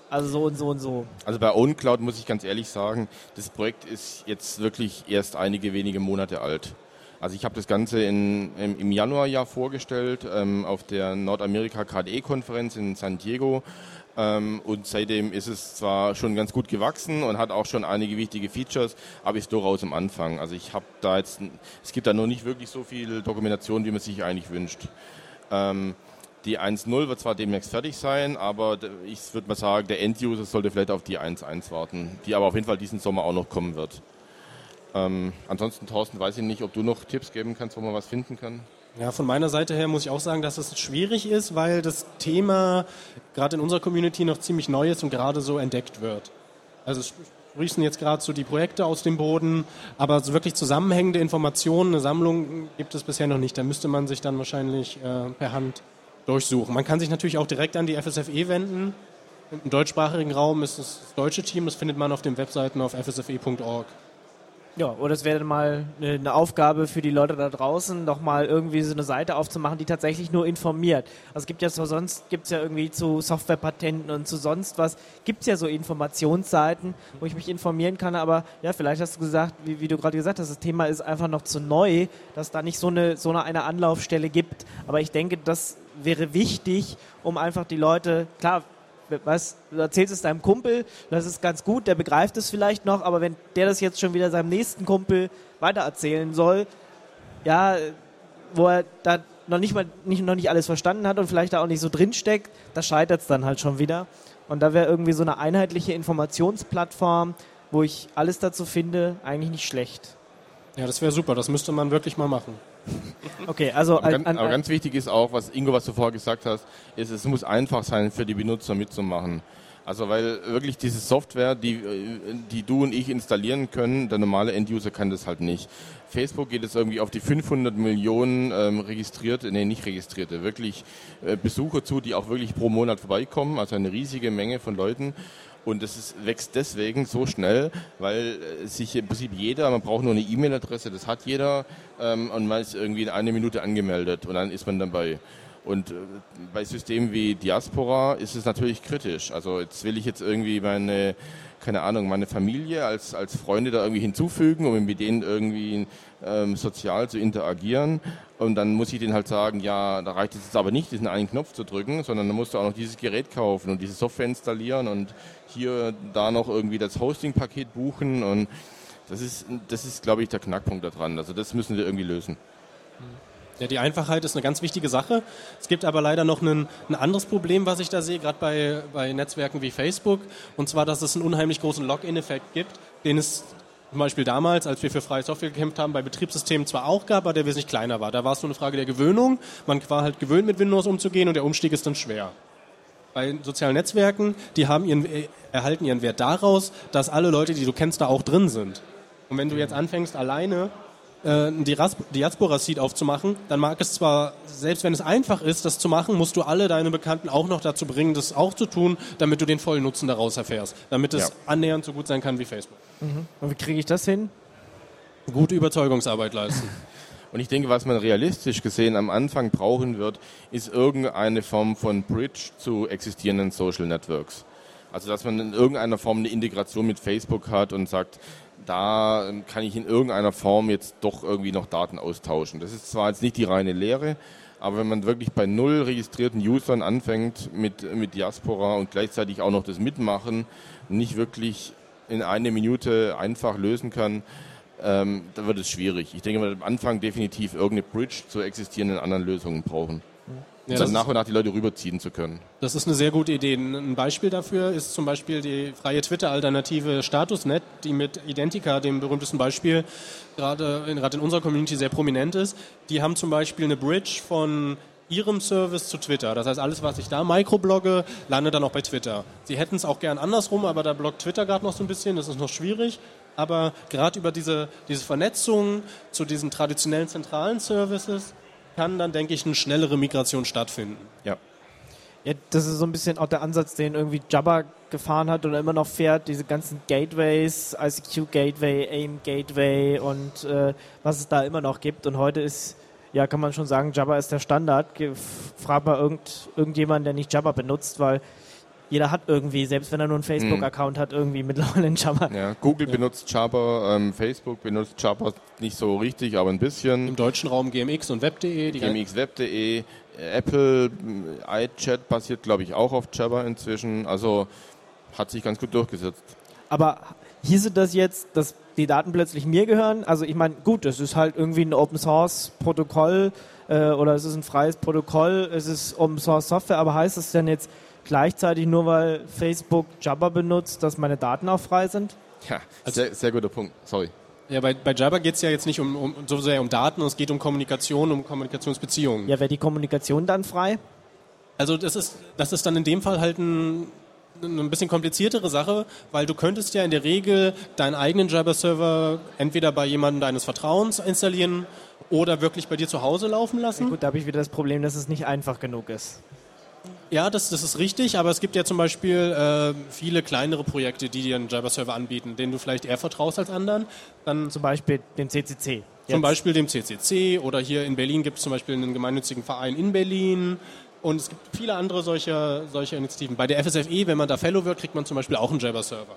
also so und so und so. Also bei OwnCloud muss ich ganz ehrlich sagen, das Projekt ist jetzt wirklich erst einige wenige Monate alt. Also ich habe das Ganze in, im, im Januarjahr vorgestellt ähm, auf der Nordamerika KDE-Konferenz in San Diego. Ähm, und seitdem ist es zwar schon ganz gut gewachsen und hat auch schon einige wichtige Features, aber ist durchaus am Anfang. Also ich habe da jetzt, es gibt da noch nicht wirklich so viel Dokumentation, wie man sich eigentlich wünscht. Ähm, die 1.0 wird zwar demnächst fertig sein, aber ich würde mal sagen, der End-User sollte vielleicht auf die 1.1 warten, die aber auf jeden Fall diesen Sommer auch noch kommen wird. Ähm, ansonsten, Thorsten, weiß ich nicht, ob du noch Tipps geben kannst, wo man was finden kann. Ja, von meiner Seite her muss ich auch sagen, dass es schwierig ist, weil das Thema gerade in unserer Community noch ziemlich neu ist und gerade so entdeckt wird. Also sprießen jetzt gerade so die Projekte aus dem Boden, aber so wirklich zusammenhängende Informationen, eine Sammlung gibt es bisher noch nicht. Da müsste man sich dann wahrscheinlich äh, per Hand durchsuchen. Man kann sich natürlich auch direkt an die FSFE wenden. Im deutschsprachigen Raum ist das deutsche Team, das findet man auf den Webseiten auf fsfe.org. Ja, oder es wäre dann mal eine, Aufgabe für die Leute da draußen, doch mal irgendwie so eine Seite aufzumachen, die tatsächlich nur informiert. Also es gibt ja so sonst, gibt es ja irgendwie zu Softwarepatenten und zu sonst was, gibt es ja so Informationsseiten, wo ich mich informieren kann, aber ja, vielleicht hast du gesagt, wie, wie du gerade gesagt hast, das Thema ist einfach noch zu neu, dass da nicht so eine, so eine, eine Anlaufstelle gibt. Aber ich denke, das wäre wichtig, um einfach die Leute, klar, was, du erzählst es deinem Kumpel, das ist ganz gut, der begreift es vielleicht noch, aber wenn der das jetzt schon wieder seinem nächsten Kumpel weitererzählen soll, ja, wo er da noch nicht mal nicht, noch nicht alles verstanden hat und vielleicht da auch nicht so drinsteckt, da scheitert es dann halt schon wieder. Und da wäre irgendwie so eine einheitliche Informationsplattform, wo ich alles dazu finde, eigentlich nicht schlecht. Ja, das wäre super, das müsste man wirklich mal machen. Okay, also aber, ganz, aber ganz wichtig ist auch, was Ingo, was du vorher gesagt hast, ist, es muss einfach sein für die Benutzer mitzumachen. Also weil wirklich diese Software, die, die du und ich installieren können, der normale End-User kann das halt nicht. Facebook geht es irgendwie auf die 500 Millionen ähm, registrierte, nee, nicht registrierte, wirklich äh, Besucher zu, die auch wirklich pro Monat vorbeikommen, also eine riesige Menge von Leuten. Und es ist, wächst deswegen so schnell, weil äh, sich im Prinzip jeder, man braucht nur eine E-Mail-Adresse, das hat jeder, ähm, und man ist irgendwie in einer Minute angemeldet und dann ist man dabei. Und äh, bei Systemen wie Diaspora ist es natürlich kritisch. Also jetzt will ich jetzt irgendwie meine, keine Ahnung, meine Familie als, als Freunde da irgendwie hinzufügen, um mit denen irgendwie ähm, sozial zu interagieren. Und dann muss ich denen halt sagen, ja, da reicht es jetzt aber nicht, diesen einen Knopf zu drücken, sondern dann musst du auch noch dieses Gerät kaufen und diese Software installieren und hier, da noch irgendwie das Hosting-Paket buchen. Und das ist, das ist, glaube ich, der Knackpunkt daran. Also das müssen wir irgendwie lösen. Ja, die Einfachheit ist eine ganz wichtige Sache. Es gibt aber leider noch ein, ein anderes Problem, was ich da sehe, gerade bei, bei Netzwerken wie Facebook, und zwar, dass es einen unheimlich großen Login-Effekt gibt, den es zum Beispiel damals, als wir für freie Software gekämpft haben, bei Betriebssystemen zwar auch gab, aber der wesentlich kleiner war. Da war es nur eine Frage der Gewöhnung. Man war halt gewöhnt, mit Windows umzugehen und der Umstieg ist dann schwer. Bei sozialen Netzwerken, die haben ihren, äh, erhalten ihren Wert daraus, dass alle Leute, die du kennst, da auch drin sind. Und wenn du jetzt anfängst, alleine äh, die Diaspora-Seed aufzumachen, dann mag es zwar, selbst wenn es einfach ist, das zu machen, musst du alle deine Bekannten auch noch dazu bringen, das auch zu tun, damit du den vollen Nutzen daraus erfährst. Damit es ja. annähernd so gut sein kann wie Facebook. Mhm. Und wie kriege ich das hin? Gute Überzeugungsarbeit leisten. Und ich denke, was man realistisch gesehen am Anfang brauchen wird, ist irgendeine Form von Bridge zu existierenden Social Networks. Also dass man in irgendeiner Form eine Integration mit Facebook hat und sagt, da kann ich in irgendeiner Form jetzt doch irgendwie noch Daten austauschen. Das ist zwar jetzt nicht die reine Lehre, aber wenn man wirklich bei null registrierten Usern anfängt mit, mit Diaspora und gleichzeitig auch noch das Mitmachen nicht wirklich in einer Minute einfach lösen kann, ähm, dann wird es schwierig. Ich denke, wir am Anfang definitiv irgendeine Bridge zu existierenden anderen Lösungen brauchen. Ja, dann nach und nach die Leute rüberziehen zu können. Das ist eine sehr gute Idee. Ein Beispiel dafür ist zum Beispiel die freie Twitter-Alternative Statusnet, die mit Identica, dem berühmtesten Beispiel, gerade in, gerade in unserer Community sehr prominent ist. Die haben zum Beispiel eine Bridge von ihrem Service zu Twitter. Das heißt, alles, was ich da microblogge, landet dann auch bei Twitter. Sie hätten es auch gern andersrum, aber da blockt Twitter gerade noch so ein bisschen, das ist noch schwierig. Aber gerade über diese, diese Vernetzung zu diesen traditionellen zentralen Services kann dann, denke ich, eine schnellere Migration stattfinden. Ja. Ja, das ist so ein bisschen auch der Ansatz, den irgendwie Jabba gefahren hat oder immer noch fährt, diese ganzen Gateways, ICQ Gateway, AIM Gateway und äh, was es da immer noch gibt. Und heute ist, ja, kann man schon sagen, Jabba ist der Standard. Frag mal irgend, irgendjemanden, der nicht Jabba benutzt, weil jeder hat irgendwie, selbst wenn er nur einen Facebook-Account mhm. hat, irgendwie mittlerweile einen Jabba. Ja, Google ja. benutzt Jabba, ähm, Facebook benutzt Jabba nicht so richtig, aber ein bisschen. Im deutschen Raum GMX und Web.de. GMX, Web.de, Apple, iChat basiert, glaube ich, auch auf Jabba inzwischen. Also hat sich ganz gut durchgesetzt. Aber hieße das jetzt, dass die Daten plötzlich mir gehören? Also ich meine, gut, es ist halt irgendwie ein Open Source Protokoll äh, oder es ist ein freies Protokoll, es ist Open Source Software, aber heißt das denn jetzt, gleichzeitig nur weil Facebook Jabber benutzt, dass meine Daten auch frei sind? Ja, also, sehr, sehr guter Punkt. Sorry. Ja, bei, bei Jabber geht es ja jetzt nicht um, um, so sehr um Daten, es geht um Kommunikation, um Kommunikationsbeziehungen. Ja, wäre die Kommunikation dann frei? Also das ist, das ist dann in dem Fall halt ein, eine bisschen kompliziertere Sache, weil du könntest ja in der Regel deinen eigenen Jabber-Server entweder bei jemandem deines Vertrauens installieren oder wirklich bei dir zu Hause laufen lassen. Ja, gut, da habe ich wieder das Problem, dass es nicht einfach genug ist. Ja, das, das ist richtig, aber es gibt ja zum Beispiel äh, viele kleinere Projekte, die dir einen Java-Server anbieten, denen du vielleicht eher vertraust als anderen. Dann zum Beispiel dem CCC. Jetzt. Zum Beispiel dem CCC oder hier in Berlin gibt es zum Beispiel einen gemeinnützigen Verein in Berlin. Und es gibt viele andere solcher, solcher Initiativen. Bei der FSFE, wenn man da Fellow wird, kriegt man zum Beispiel auch einen Java-Server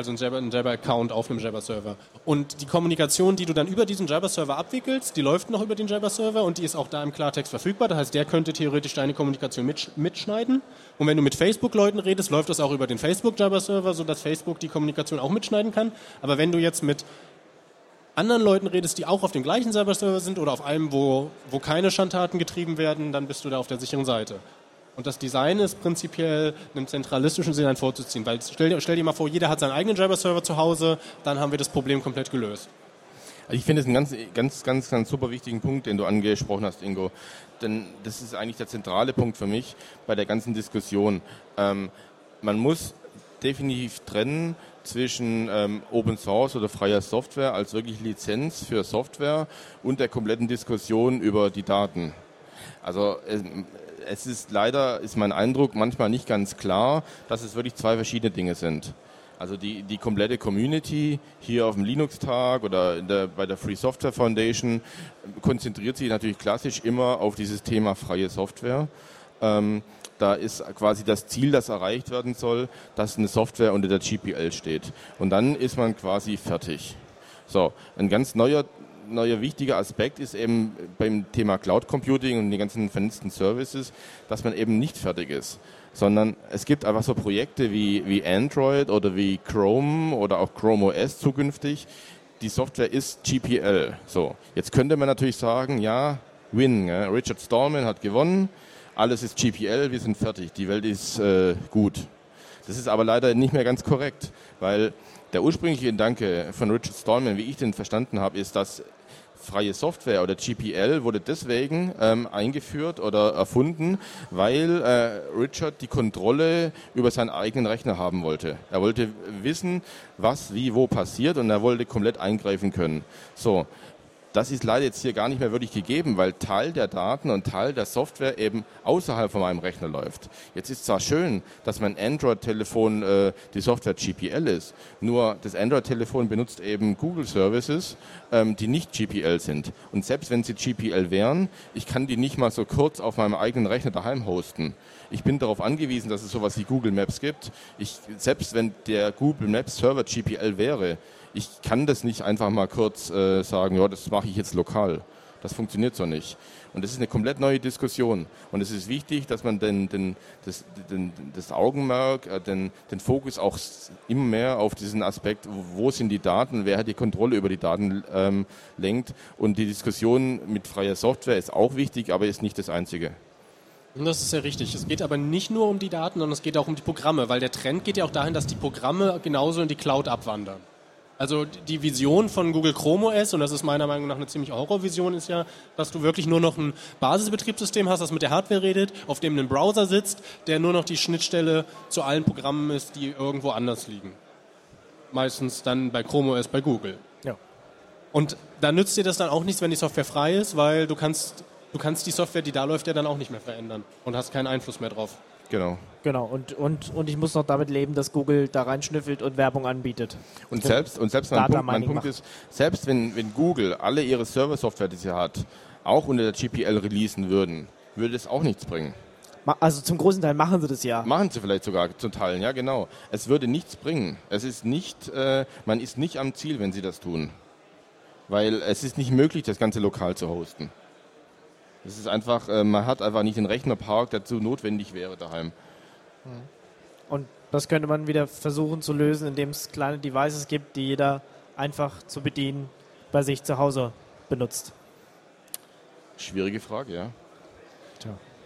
also ein Jabber-Account auf einem Jabber-Server. Und die Kommunikation, die du dann über diesen Jabber-Server abwickelst, die läuft noch über den Jabber-Server und die ist auch da im Klartext verfügbar. Das heißt, der könnte theoretisch deine Kommunikation mitschneiden. Und wenn du mit Facebook-Leuten redest, läuft das auch über den Facebook-Jabber-Server, sodass Facebook die Kommunikation auch mitschneiden kann. Aber wenn du jetzt mit anderen Leuten redest, die auch auf dem gleichen Jabber-Server sind oder auf einem, wo, wo keine Schandtaten getrieben werden, dann bist du da auf der sicheren Seite. Und das Design ist prinzipiell einem zentralistischen Sinne vorzuziehen. Weil stell, stell dir mal vor, jeder hat seinen eigenen Java-Server zu Hause, dann haben wir das Problem komplett gelöst. Also ich finde es einen ganz, ganz, ganz, ganz super wichtigen Punkt, den du angesprochen hast, Ingo. Denn das ist eigentlich der zentrale Punkt für mich bei der ganzen Diskussion. Ähm, man muss definitiv trennen zwischen ähm, Open Source oder freier Software als wirklich Lizenz für Software und der kompletten Diskussion über die Daten. Also es ist leider, ist mein Eindruck, manchmal nicht ganz klar, dass es wirklich zwei verschiedene Dinge sind. Also die, die komplette Community hier auf dem Linux-Tag oder der, bei der Free Software Foundation konzentriert sich natürlich klassisch immer auf dieses Thema freie Software. Ähm, da ist quasi das Ziel, das erreicht werden soll, dass eine Software unter der GPL steht. Und dann ist man quasi fertig. So, ein ganz neuer neuer wichtiger Aspekt ist eben beim Thema Cloud Computing und den ganzen vernetzten Services, dass man eben nicht fertig ist, sondern es gibt einfach so Projekte wie, wie Android oder wie Chrome oder auch Chrome OS zukünftig. Die Software ist GPL. So, jetzt könnte man natürlich sagen, ja, Win. Ja. Richard Stallman hat gewonnen, alles ist GPL, wir sind fertig, die Welt ist äh, gut. Das ist aber leider nicht mehr ganz korrekt, weil der ursprüngliche Gedanke von Richard Stallman, wie ich den verstanden habe, ist, dass freie Software oder GPL wurde deswegen ähm, eingeführt oder erfunden, weil äh, Richard die Kontrolle über seinen eigenen Rechner haben wollte. Er wollte wissen, was wie wo passiert und er wollte komplett eingreifen können. So, das ist leider jetzt hier gar nicht mehr wirklich gegeben, weil Teil der Daten und Teil der Software eben außerhalb von meinem Rechner läuft. Jetzt ist zwar schön, dass mein Android-Telefon äh, die Software GPL ist, nur das Android-Telefon benutzt eben Google Services, ähm, die nicht GPL sind. Und selbst wenn sie GPL wären, ich kann die nicht mal so kurz auf meinem eigenen Rechner daheim hosten. Ich bin darauf angewiesen, dass es sowas wie Google Maps gibt. Ich, selbst wenn der Google Maps Server GPL wäre, ich kann das nicht einfach mal kurz äh, sagen, ja, das mache ich jetzt lokal. Das funktioniert so nicht. Und das ist eine komplett neue Diskussion. Und es ist wichtig, dass man den, den, das, den, das Augenmerk, äh, den, den Fokus auch immer mehr auf diesen Aspekt, wo sind die Daten, wer hat die Kontrolle über die Daten ähm, lenkt. Und die Diskussion mit freier Software ist auch wichtig, aber ist nicht das Einzige. Das ist ja richtig. Es geht aber nicht nur um die Daten, sondern es geht auch um die Programme, weil der Trend geht ja auch dahin, dass die Programme genauso in die Cloud abwandern. Also die Vision von Google Chrome OS, und das ist meiner Meinung nach eine ziemliche Horrorvision, ist ja, dass du wirklich nur noch ein Basisbetriebssystem hast, das mit der Hardware redet, auf dem ein Browser sitzt, der nur noch die Schnittstelle zu allen Programmen ist, die irgendwo anders liegen. Meistens dann bei Chrome OS bei Google. Ja. Und da nützt dir das dann auch nichts, wenn die Software frei ist, weil du kannst, du kannst die Software, die da läuft, ja dann auch nicht mehr verändern und hast keinen Einfluss mehr drauf. Genau. Genau, und, und, und ich muss noch damit leben, dass Google da reinschnüffelt und Werbung anbietet. Und selbst, und selbst mein Punkt, mein Punkt ist, selbst wenn, wenn Google alle ihre Server-Software, die sie hat, auch unter der GPL releasen würden, würde es auch nichts bringen. Also zum großen Teil machen sie das ja. Machen sie vielleicht sogar zum Teil, ja genau. Es würde nichts bringen. Es ist nicht, äh, man ist nicht am Ziel, wenn sie das tun. Weil es ist nicht möglich, das Ganze lokal zu hosten. Es ist einfach, äh, man hat einfach nicht den Rechnerpark, der dazu notwendig wäre daheim. Und das könnte man wieder versuchen zu lösen, indem es kleine Devices gibt, die jeder einfach zu bedienen bei sich zu Hause benutzt. Schwierige Frage, ja.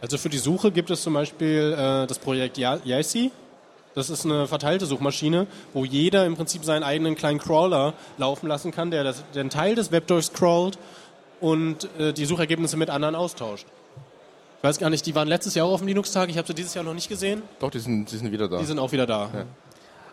Also für die Suche gibt es zum Beispiel äh, das Projekt Yasi. Das ist eine verteilte Suchmaschine, wo jeder im Prinzip seinen eigenen kleinen Crawler laufen lassen kann, der, das, der einen Teil des Web durchscrollt und äh, die Suchergebnisse mit anderen austauscht. Ich weiß gar nicht, die waren letztes Jahr auch auf dem Linux-Tag, ich habe sie dieses Jahr noch nicht gesehen. Doch, die sind, die sind wieder da. Die sind auch wieder da. Ja.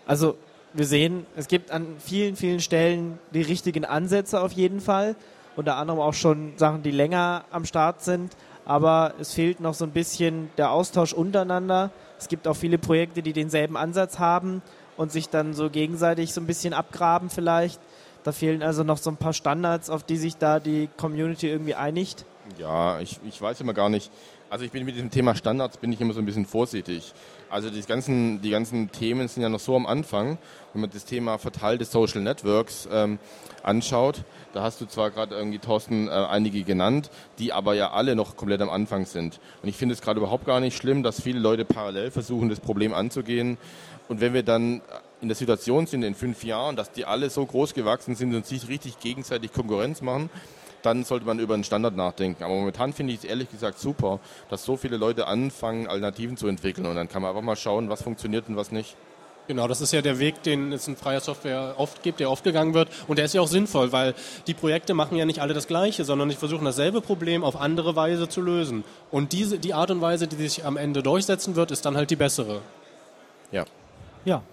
Also wir sehen, es gibt an vielen, vielen Stellen die richtigen Ansätze auf jeden Fall. Unter anderem auch schon Sachen, die länger am Start sind. Aber es fehlt noch so ein bisschen der Austausch untereinander. Es gibt auch viele Projekte, die denselben Ansatz haben und sich dann so gegenseitig so ein bisschen abgraben vielleicht. Da fehlen also noch so ein paar Standards, auf die sich da die Community irgendwie einigt. Ja, ich, ich weiß immer gar nicht. Also ich bin mit diesem Thema Standards bin ich immer so ein bisschen vorsichtig. Also die ganzen, die ganzen Themen sind ja noch so am Anfang. Wenn man das Thema verteilte Social Networks ähm, anschaut, da hast du zwar gerade irgendwie, Thorsten, äh, einige genannt, die aber ja alle noch komplett am Anfang sind. Und ich finde es gerade überhaupt gar nicht schlimm, dass viele Leute parallel versuchen, das Problem anzugehen. Und wenn wir dann in der Situation sind in fünf Jahren, dass die alle so groß gewachsen sind und sich richtig gegenseitig Konkurrenz machen, dann sollte man über einen Standard nachdenken. Aber momentan finde ich es ehrlich gesagt super, dass so viele Leute anfangen, Alternativen zu entwickeln. Und dann kann man einfach mal schauen, was funktioniert und was nicht. Genau, das ist ja der Weg, den es in freier Software oft gibt, der oft gegangen wird. Und der ist ja auch sinnvoll, weil die Projekte machen ja nicht alle das Gleiche, sondern die versuchen dasselbe Problem auf andere Weise zu lösen. Und diese, die Art und Weise, die sich am Ende durchsetzen wird, ist dann halt die bessere. Ja. Ja,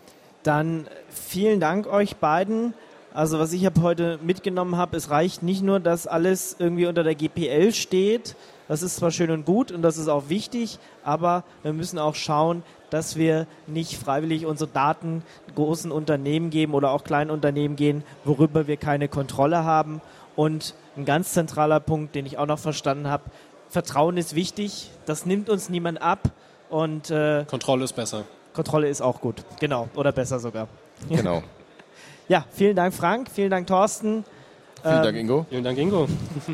dann vielen Dank euch beiden. Also was ich ab heute mitgenommen habe, es reicht nicht nur, dass alles irgendwie unter der GPL steht. Das ist zwar schön und gut und das ist auch wichtig, aber wir müssen auch schauen, dass wir nicht freiwillig unsere Daten großen Unternehmen geben oder auch kleinen Unternehmen gehen, worüber wir keine Kontrolle haben. Und ein ganz zentraler Punkt, den ich auch noch verstanden habe, Vertrauen ist wichtig, das nimmt uns niemand ab und äh, Kontrolle ist besser. Kontrolle ist auch gut, genau, oder besser sogar. Genau. Ja, vielen Dank Frank, vielen Dank Thorsten. Vielen Dank ähm, Ingo. Vielen Dank Ingo.